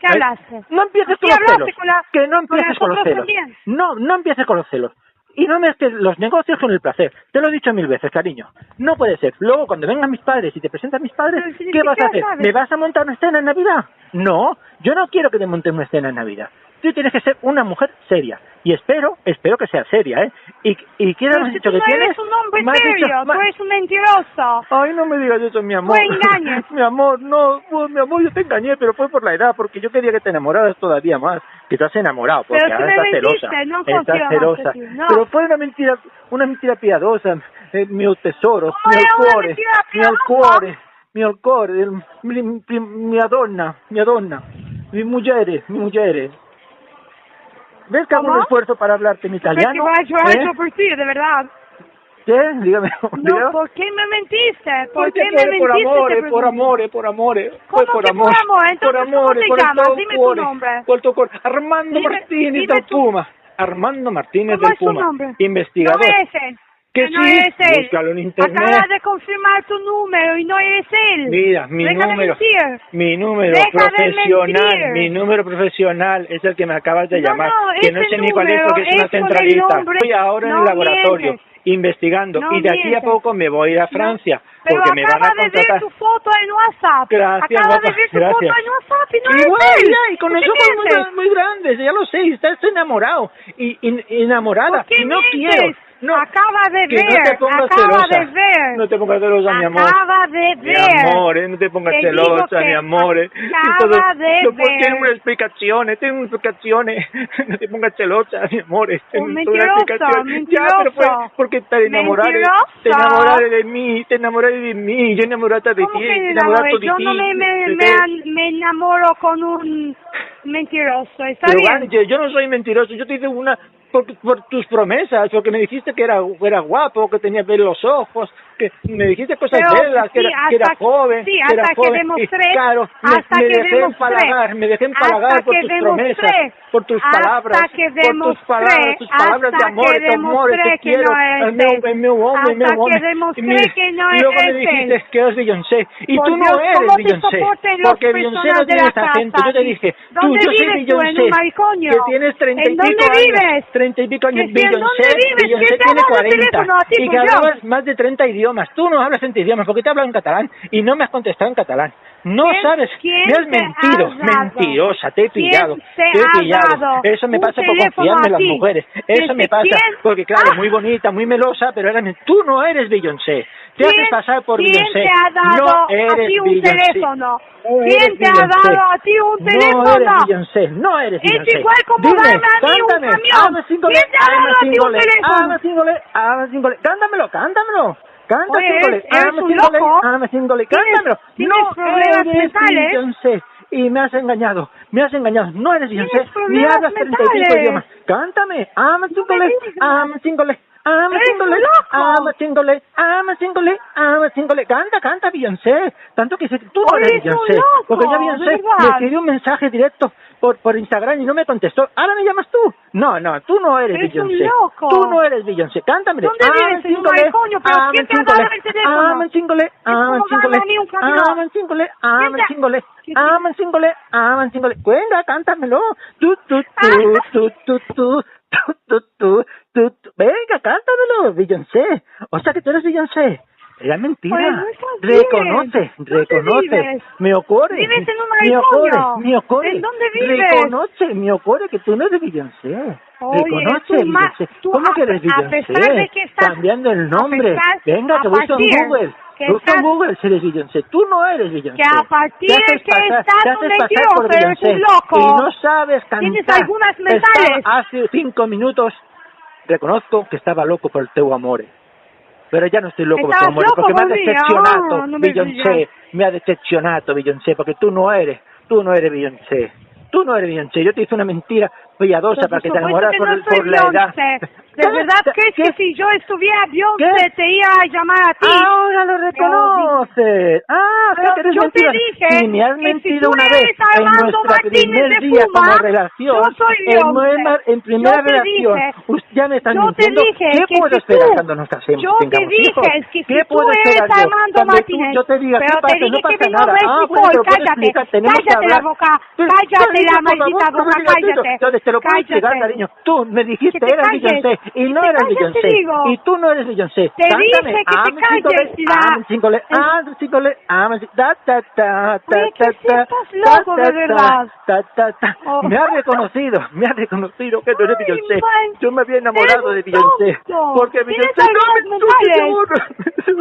¿Qué hablaste? No empieces ¿Sí con los celos. con la- que no empieces con los celos. también? No, no empieces con los celos. Y no mezcles los negocios con el placer. Te lo he dicho mil veces, cariño. No puede ser. Luego, cuando vengan mis padres y te presentan mis padres, si ¿qué vas a hacer? sabes. ¿Me vas a montar una escena en Navidad? No, yo no quiero que te montes una escena en Navidad. Tú tienes que ser una mujer seria. Y espero, espero que sea seria, ¿eh? Y, y ¿qué has dicho que no tienes? eres un hombre Me dicho- serio, me- tú eres un mentiroso. Ay, no me digas eso, mi amor. Tú engañas. mi amor, no, pues, mi amor, yo te engañé, pero fue por la edad, porque yo quería que te enamoraras todavía más. Que estás enamorado, porque Pero ahora estás celosa. no estás celosa. no. Pero fue una mentira, una mentira piadosa, eh, mio tesoro, ¿Cómo mio era una cuore, mentira mio piadosa? cuore, mio cuore, el- mi, mi, mia donna, mia donna, mi mujer, mi mujer. ¿Ves que hago un ¿Cómo? esfuerzo para hablarte en italiano? Porque yo ¿Eh? hecho por ti, de verdad. ¿Qué? Dígame. No, ¿por qué me mentiste? ¿Por Porque qué me por mentiste? amore, te por amore, por amore. ¿Cómo por que por amor. amor? Entonces, por ¿cómo amore, te por llamas? Dime tu nombre. por el tuo cuore. Armando Dime- Martínez dime del tu- Puma. Armando Martínez ¿Cómo del es tu Puma. nombre? Investigador. No él. Que no sí, eres él. búscalo en internet. Acabas de confirmar tu número y no eres él. Mira, mi Deja de número, mentir. mi número Deja de profesional, mi número profesional es el que me acabas de No, llamar, no, que no sé ni cuál es porque es una es el centralista. Estoy ahora en el laboratorio investigando y de aquí a poco me voy a ir a Francia Pero porque me van a acaba de contratar. ver tu foto en WhatsApp. Gracias, Acaba guapa, de ver tu gracias. foto en WhatsApp y no Y bueno, él. ya, y con ¿Por los ojos muy, muy grandes, ya lo sé, estás enamorado y, y- y enamorada ¿Por qué y no mientes? quiero. No, Acaba de ver, no te pongas acaba celosa. de ver. No te pongas celosa, mi amor. Acaba de Mi ver. amor, eh, no te pongas Te celosa, mi amor. eh. acaba de no, ver. tiene una explicación, eh, tiene una explicación. eh. No te pongas celosa, mi amor. eh. Tiene Un mentiroso, explicación. Ya, pero fue mentiroso. porque te Mentiroso. te enamoraré de mí, te enamoraré de mí, yo enamorada de ¿Cómo ti, te de Yo ti. no me, me, me, me enamoro con un mentiroso. ¿Está Pero bien? Ángel, yo no soy mentiroso, yo te hice una por, por tus promesas, porque me dijiste que era, era guapo, que tenía bien los ojos, que me dijiste cosas Pero, que, sí, era, que era joven, sí, que hasta era que joven, y demostré- hasta me que dejé demostré- empalagar, me dejé empalagar por que tus demostré- promesas, por tus hasta palabras, que por tus palabras, tus palabras de hasta amor, que de amor, te que quiero, no meu, meu hombre, el Hasta meu que demostré que no y luego me dijiste que eres Beyoncé, y Por tú no eres ¿cómo te Beyoncé, porque Beyoncé no personas de tiene la esa gente, casa? yo te dije, tú, ¿Dónde yo soy Beyoncé, que tienes treinta y ¿En dónde pico años, treinta y pico años, Que si ¿en dónde Beyoncé, tiene ha dado el 40, teléfono a ti, y que pues yo? hablabas más de 30 idiomas, tú no hablas 30 idiomas, porque te hablo en catalán, y no me has contestado en catalán, no ¿Quién- sabes, quién me has mentido, mentirosa, te he ¿Quién pillado, te he pillado, eso me pasa por confiarme en las mujeres, eso ¿Desde me pasa, porque claro, muy bonita, muy melosa, pero era, men- tú no eres Beyoncé, te haces ¿Quién- pasar por ¿Quién Beyoncé, te ha dado no a eres ti un Beyoncé. teléfono? No ¿Quién eres te ha dado a ti un No teléfono? eres Beyoncé, no eres Es Beyoncé. igual como Dime, darme a mí un camión. ¿Quién te ha dado a ti un teléfono? I'm a Canta Oye, single, eres- eres I'm a un single, loco. I'm a single. ¿Tienes- Cántamelo. No problemas eres? Beyoncé. Y me has engañado, me has engañado. No eres Beyoncé, ni hablas treinta y pico mentales. idiomas. Cántame, I'm digas I'm a single. I'm a Eres single, un loco. I'm a single, I'm a single, I'm a single. Canta, canta Beyoncé. Tanto que que tú no Eres Beyoncé. loco, Porque de Beyoncé le escribí un mensaje directo por, por Instagram y no me contestó. Ahora me llamas tú. No, no, tú no eres Beyoncé. Tú no eres Beyoncé. Cántame. ¿Dónde vives? En un mariconio, pero ¿quién te ha dado el teléfono? I'm a single, I'm a como single, darme a mí un camión. I'm a single, I'm ¿Quién a te- single, ¿Qué- I'm a single, I'm a single. Venga, cántamelo. Tú, tú, tú, Ah. tú, tú, tú, tú, tú, tú, tú. Venga, cántamelo, Beyoncé. O sea que tú eres Beyoncé. Era mentira. Pues reconoce, ¿Dónde reconoce. Me ocurre. Vives en un Me ocurre, me ocurre. ¿En dónde vives? Reconoce, me ocurre que tú no eres Beyoncé. Oye, Reconoce, Beyoncé. ¿Cómo a- que eres Beyoncé? Cambiando el nombre. pesar- Venga, que partir Google. Si eres Beyoncé. Tú no eres Beyoncé. Que a partir haces que pasar- estás pasar mentiroso, por eres un loco. Y no sabes cantar. Tienes algunas mentales. Estaba hace cinco minutos reconozco que estaba loco por el teu amor. Pero ya no estoy loco por tu Estabas amor, loco porque me ha decepcionado, ah, no me Beyoncé, me ha decepcionado, Beyoncé, porque tú no eres, tú no eres Beyoncé. Tú no eres Beyoncé, yo te hice una mentira piadosa Por para que te enamoraras que por, no por soy la edad. ¿De verdad crees ¿Qué? que si yo estuviera Beyoncé te iba a llamar a ti? Ahora lo reconoces. Ah, Pero que eres yo te mentira. dije Y me has que si mentido tú una vez en Martínez primer de día Puma, como relación. yo soy en, nueva- en primera te relación. Usted ya me te mintiendo. dije ¿Qué que puedo si esperar tú- cuando nos casemos? yo te dije hijos? que si ¿Qué tú puedo eres esperar? Armando Martínez, yo te diga, pero ¿qué te dije no que pasa mi nada. nombre es Ah, bueno, pero cállate, que cállate la boca, Pero, cállate la por maldita boca, cállate, te lo puedo explicar, cariño. Tú me dijiste, Que eras Beyoncé, y no eras Beyoncé. Y tú no eres Beyoncé. Te Cántame, dije que te calles, I'm single, I'm single, I'm a single, ta, ta, ta, ta, Oye, que ta, sí ta, estás loco, ta, de ta, verdad. ta, ta, ta. Oh. Me ha reconocido, me ha reconocido que tú eres Beyoncé. Yo me había enamorado de Beyoncé. Porque Beyoncé no me insulte, mi amor. Me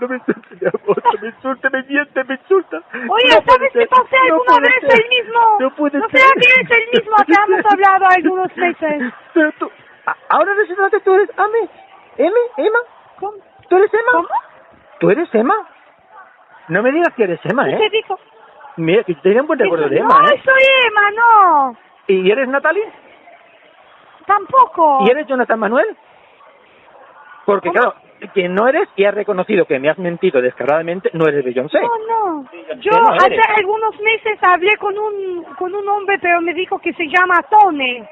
no me insulte, mi amor. No me insulte, me miente, me insulta. Oye, No ¿sabes que pasé no alguna vez el mismo? No puede ¿No ser. será que eres el mismo que hemos hablado algunos meses? Pero tú, ahora resulta que tú eres Ame. ¿Eme? ¿Emma? ¿Cómo? ¿Tú eres Emma? ¿Cómo? ¿Tú eres Emma? No me digas que eres Emma, ¿Qué ¿eh? dijo? Mira, que tenía un buen recuerdo de no, Emma, ¿eh? soy Emma, no. ¿Y eres Natalie? Tampoco. ¿Y eres Jonathan Manuel? Porque ¿Cómo? claro, que no eres y has reconocido que me has mentido descaradamente, no eres Beyoncé. No, no. Yo no hace algunos meses hablé con un con un hombre, pero me dijo que se llama Tome.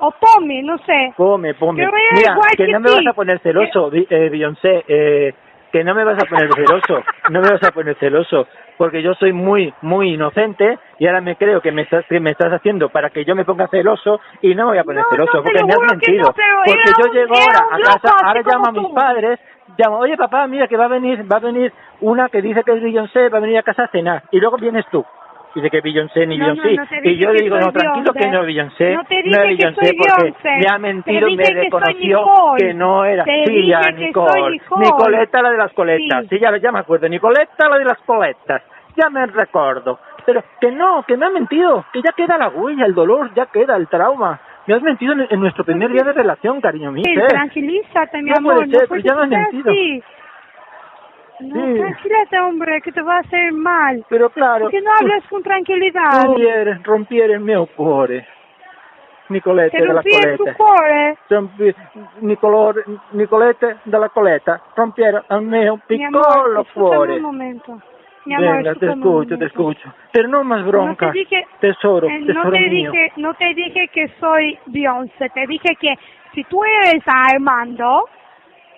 O Tome, no sé. Pome, pome. Pero era Mira, igual que que no me vas a poner celoso, eh, Beyoncé, eh, que no me vas a poner celoso, no me vas a poner celoso, porque yo soy muy, muy inocente y ahora me creo que me estás, que me estás haciendo para que yo me ponga celoso y no me voy a poner No, celoso, no, porque me has mentido. no, porque yo un- llego ahora a casa, ahora llamo a mis padres, llamo, oye papá, mira que va a venir, va a venir una que dice que es Beyoncé, va a venir a casa a cenar, y luego vienes tú. Dice que Beyoncé ni Beyoncé. y yo le digo, no, tranquilo que no es Beyoncé. No es Beyoncé porque me ha mentido y me reconoció que no era. Sí, ya, Nicole. Nicole. Nicoleta, la de las coletas. Sí. Ya, ya me acuerdo. Nicoleta, la de las coletas. Ya me recuerdo. Pero que no, que me ha mentido. Que ya queda la huella, el dolor, ya queda el trauma. Me has mentido en, en nuestro primer día de relación, cariño mío. Sí, tranquilízate, mi No amor. puede ser, no ya me has mentido. así. No, Sí. tranquilízate, hombre, que te va a hacer mal. Pero claro. ¿Por qué no hablas con tranquilidad? Rompieres, rompieres meu cuore. Nicolette della rompi il tuo cuore? Rompi- Nicolore, Nicolette della Coletta, rompiere al mio Mi piccolo escúchame cuore. un momento. Mi amor, Venga, te escucho, te escucho. Pero no más bronca. No te dije, tesoro, eh, no tesoro te mío. dije, no te dije que soy Beyoncé, te dije que si tú eres Armando,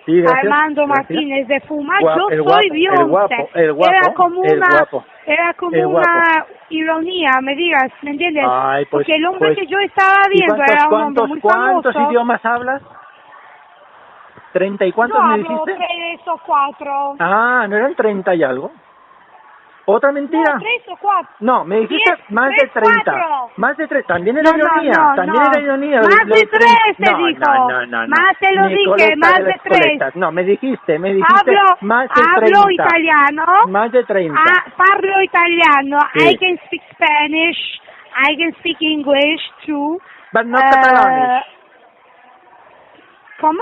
Sí, Armando gracias. Martínez de Fuma, yo soy guapo, el Beyoncé. guapo, el guapo, era como una, guapo, era como una ironía, me digas, ¿me entiendes? Ay, pues- Porque el hombre pues- que yo estaba ¿Y viendo cuántos, era un hombre muy cuántos famoso. idiomas hablas? ¿Treinta y cuántos Yo me dijiste? tres o cuatro. Ah, ¿no eran treinta y algo? ¿Otra mentira? No, tres o cuatro. No, me dijiste Diez, más tres, de 30. cuatro. Más de 30. También era No, ironía. no, también no. era ironía. Más de tres, te no, dijo. No, no, no, no. Más te lo dije, más de las tres. Coletas. No, me dijiste, me dijiste Hablo, más de 30. hablo italiano. Más de 30. Ah, parlo italiano. Sì. I can speak Spanish. I can speak English too. But not Eh, catalán. ¿Cómo?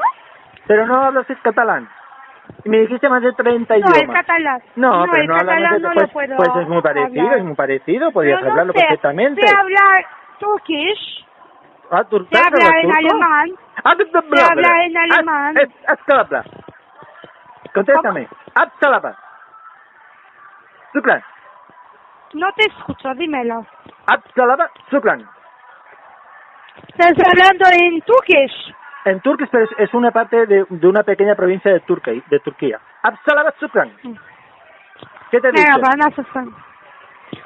Pero no hablas catalán. Me dijiste más de 30 No, el idiomas. catalán. No, pero el no catalán de- no pues, lo puedo pues es muy parecido, hablar. es muy parecido. Podrías no hablarlo sé, perfectamente. Sé hablar turkish, Ah, ¿tú sé sabes hablar en turco? alemán. Ah, Sé hablar en Ah, alemán. Contéstame. Suklan. No te escucho, dímelo. Suklan. Estás hablando en turkish. En turco pero es, es una parte de, de una pequeña provincia de Turquía. De Turquía. Suklan. ¿Qué te dice?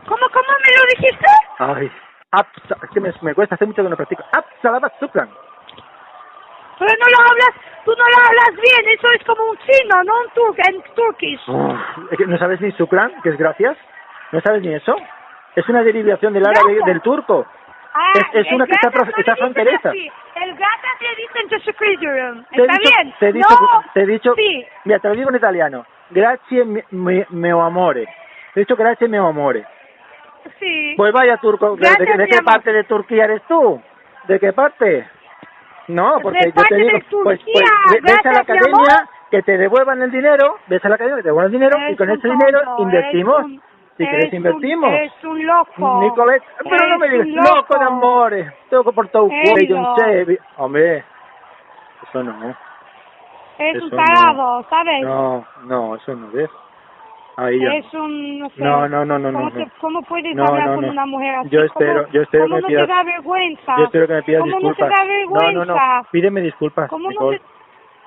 ¿Cómo, cómo me lo dijiste? Ay. Absa- es que me, me cuesta hace mucho que no practico. Absalaba Suklan. Pero no lo hablas, tú no lo hablas bien, eso es como un chino, no un tur en turkish. Uf, ¿No sabes ni Suklan, que es gracias? ¿No sabes ni eso? Es una derivación del árabe del turco. Ah, es- es una que está está fronteriza. así. El dicen teşekkür ederim. Te he ¿Está dicho- bien? Te he dicho, no, te he dicho, sí. mira, te lo digo en italiano. Grazie mi- mi- mio amore. Te he dicho grazie mio amore. Sí. Pues vaya turco, ¿de, Gracias, de- de mi qué parte de Turquía eres tú? ¿De qué parte? No, porque De yo te digo, de pues, pues ve- ves a la academia, que te devuelvan el dinero, ves a la academia que te devuelvan el dinero y Es con un ese dinero invertimos. es un- si querés es un- invertimos. es un loco. Nicolette, pero no me Es digas, un loco loco. de amores, tengo por todo no vi- hombre, eso no, Es Eso un no. tarado, ¿sabes? no, no, eso no ves. Ahí ya. Es un, no sé. No, no, no, no, ¿Cómo, no, te- no. cómo puedes No, hablar no, con no. una mujer así? Yo espero- ¿Cómo- yo espero ¿Cómo que no pidas- te da vergüenza? Yo espero que me pidas ¿Cómo disculpas. no te da no, vergüenza? no, no, pídeme disculpas, ¿Cómo no Nicole. te-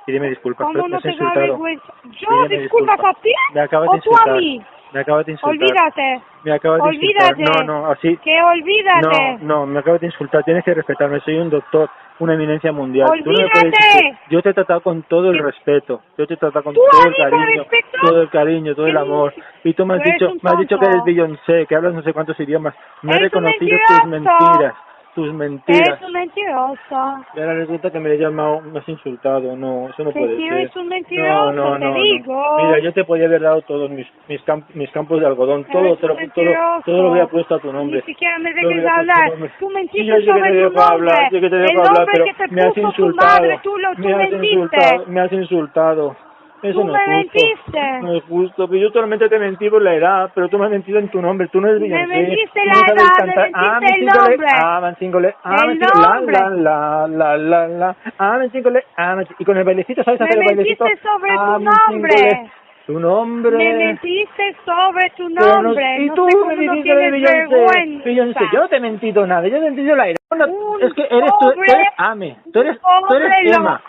Pídeme disculpas, ¿Cómo no me te da vergüenza? ¿Yo disculpas disculpas. a ti Me o tú a mí? Me acabas de insultar. Olvídate. Me acabas de Olvídate. insultar. No, no, así. Que olvídate. No, no, me acabas de insultar. Tienes que respetarme. Soy un doctor, una eminencia mundial. Tú no me puedes Olvídate. decir- Yo te he tratado con todo el respeto. Yo te he tratado con ¿Tú a todo el cariño, todo el cariño, todo el amor. Y tú me has dicho, me has dicho que eres. Beyoncé, que hablas no sé cuántos idiomas. No he reconocido tus mentiras, tus mentiras. Eres un mentiroso. Y ahora resulta que me has llamado, me has insultado. No, eso no Que puede sí, ser. eres un mentiroso, no, no, te no, digo. Mira, yo te podía haber dado todos mis mis, camp- mis campos de algodón, todo, te todo, mentiroso. todo lo había puesto a tu nombre. Ni siquiera me Todo lo dejes hablar. nombre. Tú mentiste Sí, yo que sobre te tu dejo hablar, yo que te dejo hablar, pero que te me has insultado. madre, tú lo- tú me has insultado, me has insultado. Eso Tú no me es justo. mentiste. No es justo, pero yo solamente te mentí por la edad, pero tú me has mentido en tu nombre, tú no eres Me Beyoncé. mentiste la no edad, me cantar. ah, mentiste el Mancingole, nombre. Ah, Mancingole, ah, El Mancingole, la, nombre. la, la, la, la, ah, Mancingole, ah, Mancingole. Y con el bailecito, ¿sabes Me hacer el bailecito? mentiste sobre ah, tu nombre. Tu nombre. Me mentiste sobre tu Pero no- nombre. y no tú sé me no dijiste de Beyoncé. Beyoncé, yo no te he mentido nada, yo te he mentido la edad. No, es que eres tú, tú eres Ame, tú eres, tú eres Emma,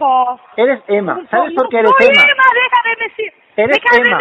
eres Emma, ¿sabes po- por qué no eres Emma? Decir. Eres Emma.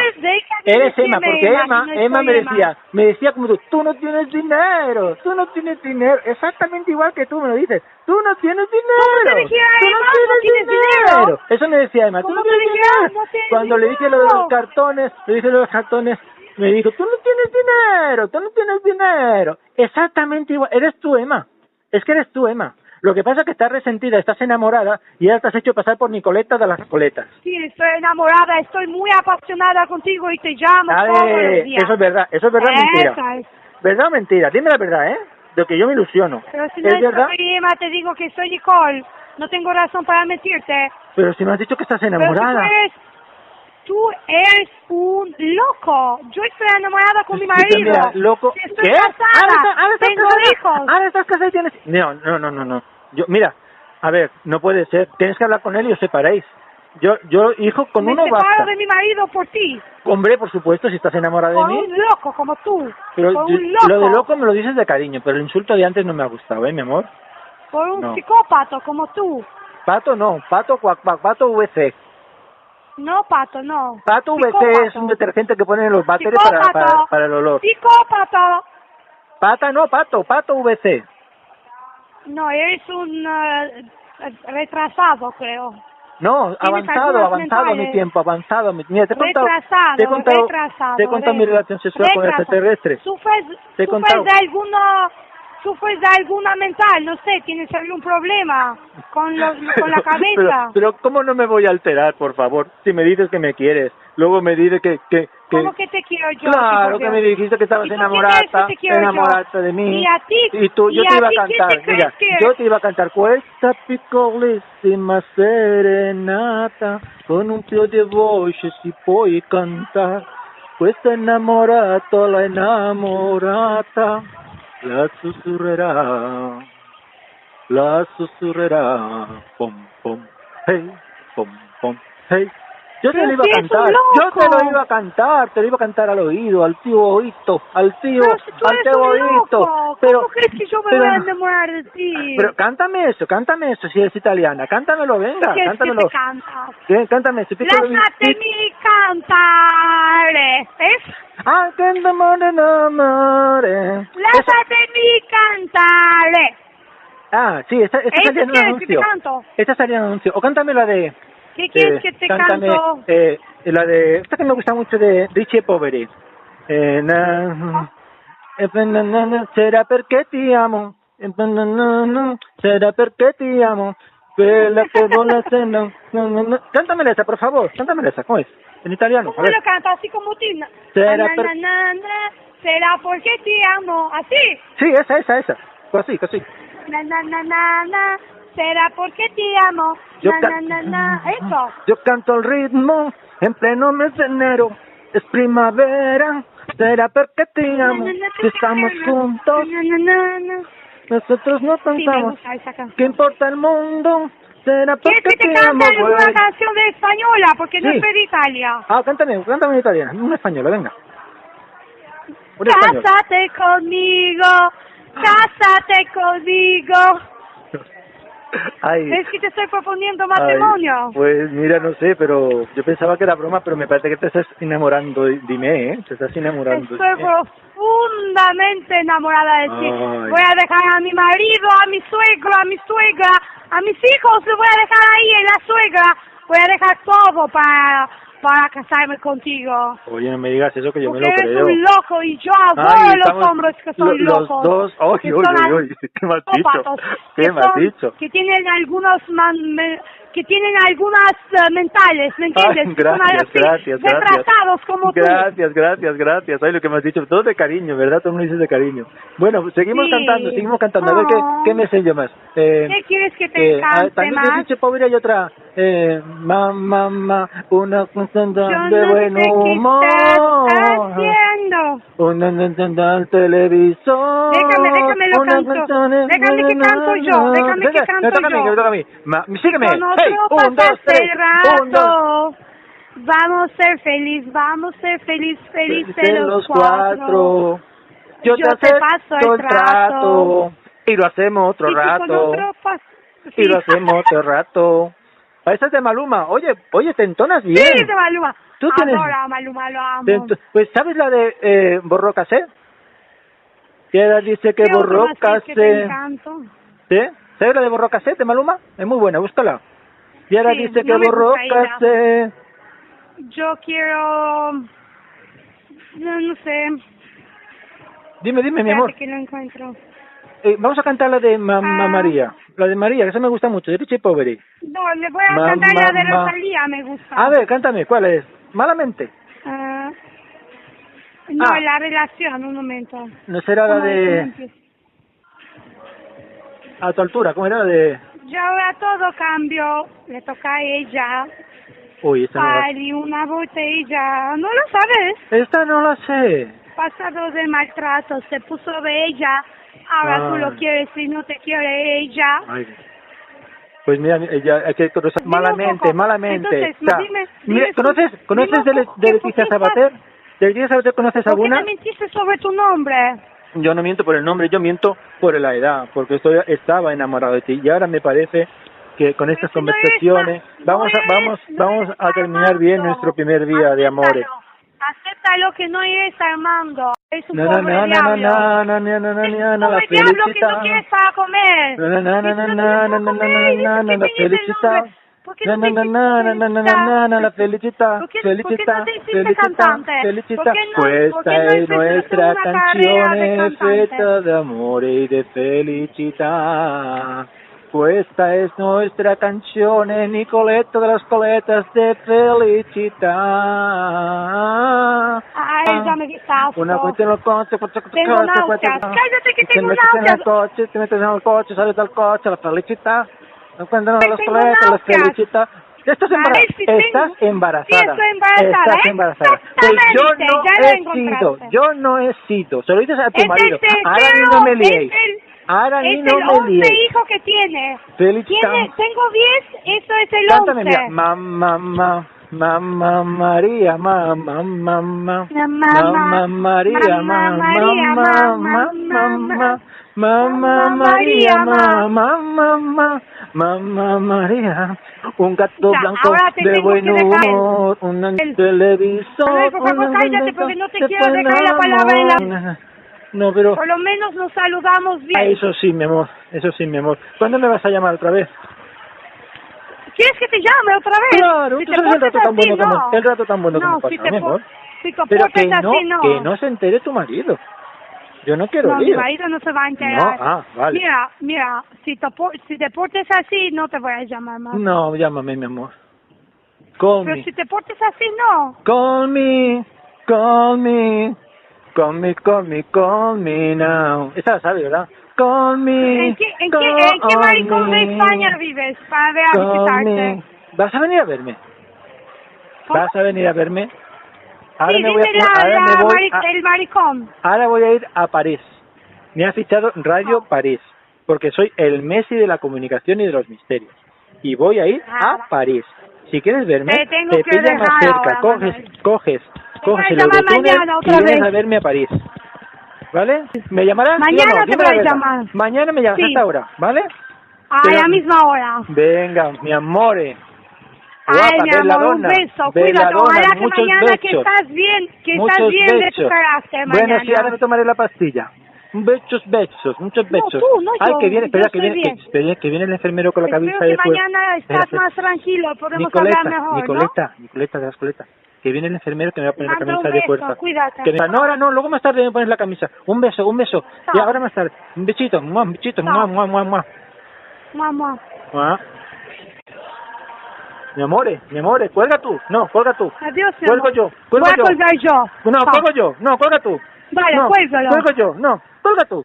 Eres Emma, porque Emma, Emma, me Emma. decía, me decía como tú, tú no tienes dinero, tú no tienes dinero, exactamente igual que tú me lo dices, tú no tienes dinero, te decía tú Emma? no ¿No tienes dinero? Eso me decía Emma, tú ¿Cómo no tienes dinero. No tienes Cuando le dije lo de los cartones, le dije lo de los cartones, me dijo, tú no tienes dinero, tú no tienes dinero, exactamente igual, eres tú Emma, es que eres tú Emma. Lo que pasa es que estás resentida, estás enamorada y ahora te has hecho pasar por Nicoleta de las Coletas. Sí, estoy enamorada, estoy muy apasionada contigo y te llamo todos los días. eso es verdad, eso es verdad o mentira. Esa es. ¿Verdad o mentira? Dime la verdad, ¿eh? De que yo me ilusiono. Pero si no ¿Es verdad? Emma, te digo que soy Nicole. No tengo razón para mentirte. Pero si me has dicho que estás Pero enamorada. si tú eres, tú eres un loco. Yo estoy enamorada con mi marido. mira, loco. Estoy ¿Qué? casada. Ahora, está- ahora estás tengo casada. hijos. Ahora estás casada y tienes... No, no, no, no, no. Yo, mira, a ver, no puede ser. Tienes que hablar con él y os separéis. Yo, yo, hijo, con Me uno basta. de mi marido por ti. Hombre, por supuesto, si estás enamorada de mí. un loco como tú. Pero por yo- un loco. lo de loco me lo dices de cariño, pero el insulto de antes no me ha gustado, ¿eh, mi amor? Por un No. psicópata como tú. Pato no, pato, cuac, pato VC. No, pato, no. Pato VC es un detergente que ponen en los váteres para, para, para el olor. Psicópata. Pata no, pato, pato VC. No, eres un eh, retrasado, creo. No, avanzado, avanzado mi tiempo, avanzado. mi- Mira, te he contado, Retrasado, te he contado, retrasado. te he contado mi re- relación sexual con retrasado. extraterrestres. Sufres, Te he sufres de alguna, sufres de alguna mental, no sé, tienes algún problema con, lo- con la cabeza. Pero, pero ¿cómo no me voy a alterar, por favor? Si me dices que me quieres, luego me dices que... que, que ¿Cómo que te quiero yo? Claro que me dijiste que estabas ¿Y por qué enamorada, crees que te quiero yo? enamorada de mí. ¿Y a ti? Y tú, yo ¿Y te a iba a cantar, mira, que yo te iba a cantar questa piccolissima serenata, con un pio di voce si puoi cantare, questa innamorato, la innamorata, la sussurrerà, la sussurrerà, pom pom, hey, pom pom, hey. Yo te lo iba a cantar, yo te lo iba a cantar, te lo iba a cantar al oído, al tío oído, al tío, Pero al tío oído. Pero, ¿cómo crees que yo me pero- voy a enamorar de ti? pero cántame eso, cántame eso si eres italiana, cántamelo, venga, ¿Qué que cántamelo. te canta? Ven, cántame eso. piccolo- Lasciatemi cantare, ¿ves? Anche in amore, in amore. Lasciatemi cantare. Ah, sí, esta, esta ¿Eso salía en un que anuncio. Esta salía en un anuncio. O cántame la de... ¿Qué quieres eh, que te cántame, canto? Eh, la de... Esta que me gusta mucho de Richie Poveri. Eh, na, eh, na, na, na, será perché ti amo. Eh, será perché ti amo. Quella che vuole se no, no, no. Cántamela esa, por favor. Cántamela esa. ¿Cómo es? En italiano. ¿Cómo lo canto? Así como tú. Na- Será na, será porque te amo. Así. Sí, esa, esa, esa. Così, così. Na, na, na, na, na, será porque te amo. Yo Na, na, na. Eso. Yo canto el ritmo en pleno mes de enero. Es primavera. Será porque te amo. Si estamos juntos, nosotros no Sí, esa canción. ¿Qué importa el mundo? Será porque ¿Quieres que te te amo. cante alguna güey. canción de española? Porque no Sí. soy de Italia. Ah, cántame, cántame en italiano. Una española, venga. Una española. Cásate conmigo, cásate conmigo. Ay. Es que te estoy proponiendo matrimonio. Ay, pues mira, no sé, pero yo pensaba que era broma, pero me parece que te estás enamorando. Dime, ¿eh? Te estás enamorando. Estoy Eh, profundamente enamorada de ti. Ay. Voy a dejar a mi marido, a mi suegro, a mi suegra, a mis hijos, los voy a dejar ahí en la suegra. Voy a dejar todo para, para casarme contigo. Oye, no me digas eso que yo Porque me lo eres creo. un loco y yo adoro los estamos- hombres que son lo- los locos. dos- Oy, que oy, son oy, al- oy, ¿qué has dicho? ¿Qué son- dicho? Que tienen algunos man- me- que tienen algunas eh, mentales, ¿me entiendes? Ay, gracias, así, gracias, gracias. como tú. Gracias, gracias, gracias. Ay, lo que me has dicho, todo de cariño, ¿verdad? Todo me dices de cariño. Bueno, seguimos Sí. cantando, seguimos cantando. A ver, ¿qué, qué me sé yo más? Eh, ¿Qué quieres que te eh, ah, cante también más? de dicho pobre hay otra. Eh, mamá, mamá, una canción Yo de no buen humor. haciendo. Una canción del televisor. Déjame, déjame lo una canto. Déjame que canto yo, déjame que canto me toca a mí, yo. me toca a mí. Ma- sígueme. Hey, un, dos, tres. Un, dos. Vamos a ser feliz, vamos a ser feliz, felices de los cuatro. Yo, Yo te paso el trato. Y lo hacemos otro rato. Y lo hacemos otro rato. Esa es de Maluma. Oye, oye, te entonas bien. Sí, de Maluma. Tú tienes- Adoro a Maluma, lo amo. Pues, ¿sabes la de eh, Borró Cassé? Que dice que ¿Qué otro borró más quieres que? ¿Sí? ¿Sabes la de Borró Cassé de Maluma? Es muy buena, búscala. Y ahora Sí, dice que no. Cassé. Yo quiero... No, no sé. Dime, dime, mi amor. Espérate que lo encuentro. Eh, vamos a cantar la de Mamma Ah. María. La de María, que esa me gusta mucho, de Richie Poveri. No, le voy a Ma- cantar la de ma- ma- Rosalía, me gusta. A ver, cántame, ¿cuál es? Malamente. Ah, no, Ah. la relación, un momento. No será la ¿Cómo es que de... A tu altura, ¿cómo era la de...? Yo ahora todo cambio, le toca a ella, Uy, esta no la... Pari, una botella, ¿no lo sabes? Esta no la sé. pasado de maltrato, se puso bella, ahora tú lo Ay. quieres y no te quiere ella. Ay. Pues mira, ella Dime un malamente, malamente. Entonces, O sea, dime- dime- ¿Conoces, dime conoces un de, de ¿qué- Leticia Sabater? ¿De Leticia Sabater conoces ¿Por qué alguna? me mentiste sobre tu nombre? Yo no miento por el nombre, yo miento por la edad, porque estoy, estaba enamorado de ti y ahora me parece que con estas Pero no conversaciones vamos no a, vamos no vamos a terminar bien nuestro primer día de amores. Acéptalo que no eres Armando. Es un No, no, pobre no, no, no, diablo. no, no, no, no, no, Es no, un no, la diablo que no para comer. No, no, no, no, no, no no, no, no, para no, comer, no, no, ¿por qué la felicita. No, no no, no, no, no, no, no, la felicita, ¿Por qué- por qué felicita, felicita, felicita. ¿Por qué no- por qué Questa no è empezaste nuestra carrera de canzone cantante? fatta d'amore e felicità. Questa è nuestra canzone, Nicoletta de las Coletas de felicidad. Ay, ya me. Una cuestión en el coche, coche, coche, Tengo coche, náuseas. coche. Cállate que Te tengo metes en el coche, te metes en el coche, sales del coche, la felicita. Las coletas, las náuseas. felicita. Estás, tengo- estás embarazada. Sí, estoy embarazada, Estás ¿eh? embarazada. Pues yo no he sido, yo no he sido. Se lo dices a tu Es marido. Ahora no me es liéis. Ahora es no el me 11 liéis. hijo que tiene. Felicita. Tiene, tengo 10, eso es el 11. Cántame, mira. Mamá, mamá, mamá María, mamá, mamá. Mamá, Mamá María, mamá mamá, mamá, mamá, mamá, mamá mamá María, mamá, mamá, mamá María, un gato blanco de buen humor, un El- televisor, una cállate, porque no te quiero dejar la palabra en la-. No, pero Por lo menos nos saludamos bien. ah, eso sí, mi amor, eso sí, mi amor. ¿Cuándo me vas a llamar otra vez? ¿Quieres que te llame otra vez? Claro, si tú sabes el rato tan así, bueno no. hemos- el rato tan bueno no, hemos si pasado, te mi amor. Si te Pero que no, así, no. que no se entere tu marido. Yo no quiero No, mi lío. marido no se va a enterar. No, ah, vale. Mira, mira, si te, si te portes así, no te voy a llamar más. No, llámame, mi amor. Call Pero me. si te portes así, no. Call me. Call me. Call me, call me, call me now. Esa la sabes, ¿verdad? Call me. ¿En qué, en qué, en qué maricón de me, España vives para ver a visitarte? ¿Vas a venir a verme? ¿Cómo? ¿Vas a venir a verme? Ahora sí, me voy a la, ahora la me voy mari- a- el maricón. Ahora voy a ir a París. Me ha fichado Radio París, porque soy el Messi de la comunicación y de los misterios. Y voy a ir Ah. a París. Si quieres verme, Te te pilla más cerca, ahora, coges, coges, coges el mañana y vienes a verme a París. ¿Vale? ¿Me llamarás? ¿Sí o Mañana no? te voy la a llamar. Mañana me llamas Sí. a esta hora, ¿vale? A Pero- la misma hora. Venga, mi amore. Ay, Guapa, mi amor, un beso. Cuídate. Ojalá que mañana que besos. estás bien, que muchos estás bien de tu carácter Bueno, mañana. sí, ahora me tomaré la pastilla. Muchos besos, muchos No, besos. tú, no Ay, yo, que viene, espera, que viene, que, que viene el enfermero con la Espero cabeza que mañana estás espera. más tranquilo, podemos Nicoleta, hablar mejor, Nicoleta, Nicoleta de las coletas. Que viene el enfermero que me va a poner la camisa un de beso, fuerza. cuídate. Que me- no, ahora no, luego más tarde me pones la camisa. Un beso, un beso. Y ahora más tarde. Un besito, un besito, Chao. mua, mua, mua, mua. ¿no? Mamá. Mua. Mi amore, mi amore, cuelga tú. No, cuelga tú. Adiós, mi Cuelgo amor. yo, cuelgo Voy a yo. colgar yo. No, cuelgo yo. No, cuelga tú. Vale, no, cuélgalo. Cuelgo yo. No, cuelga tú.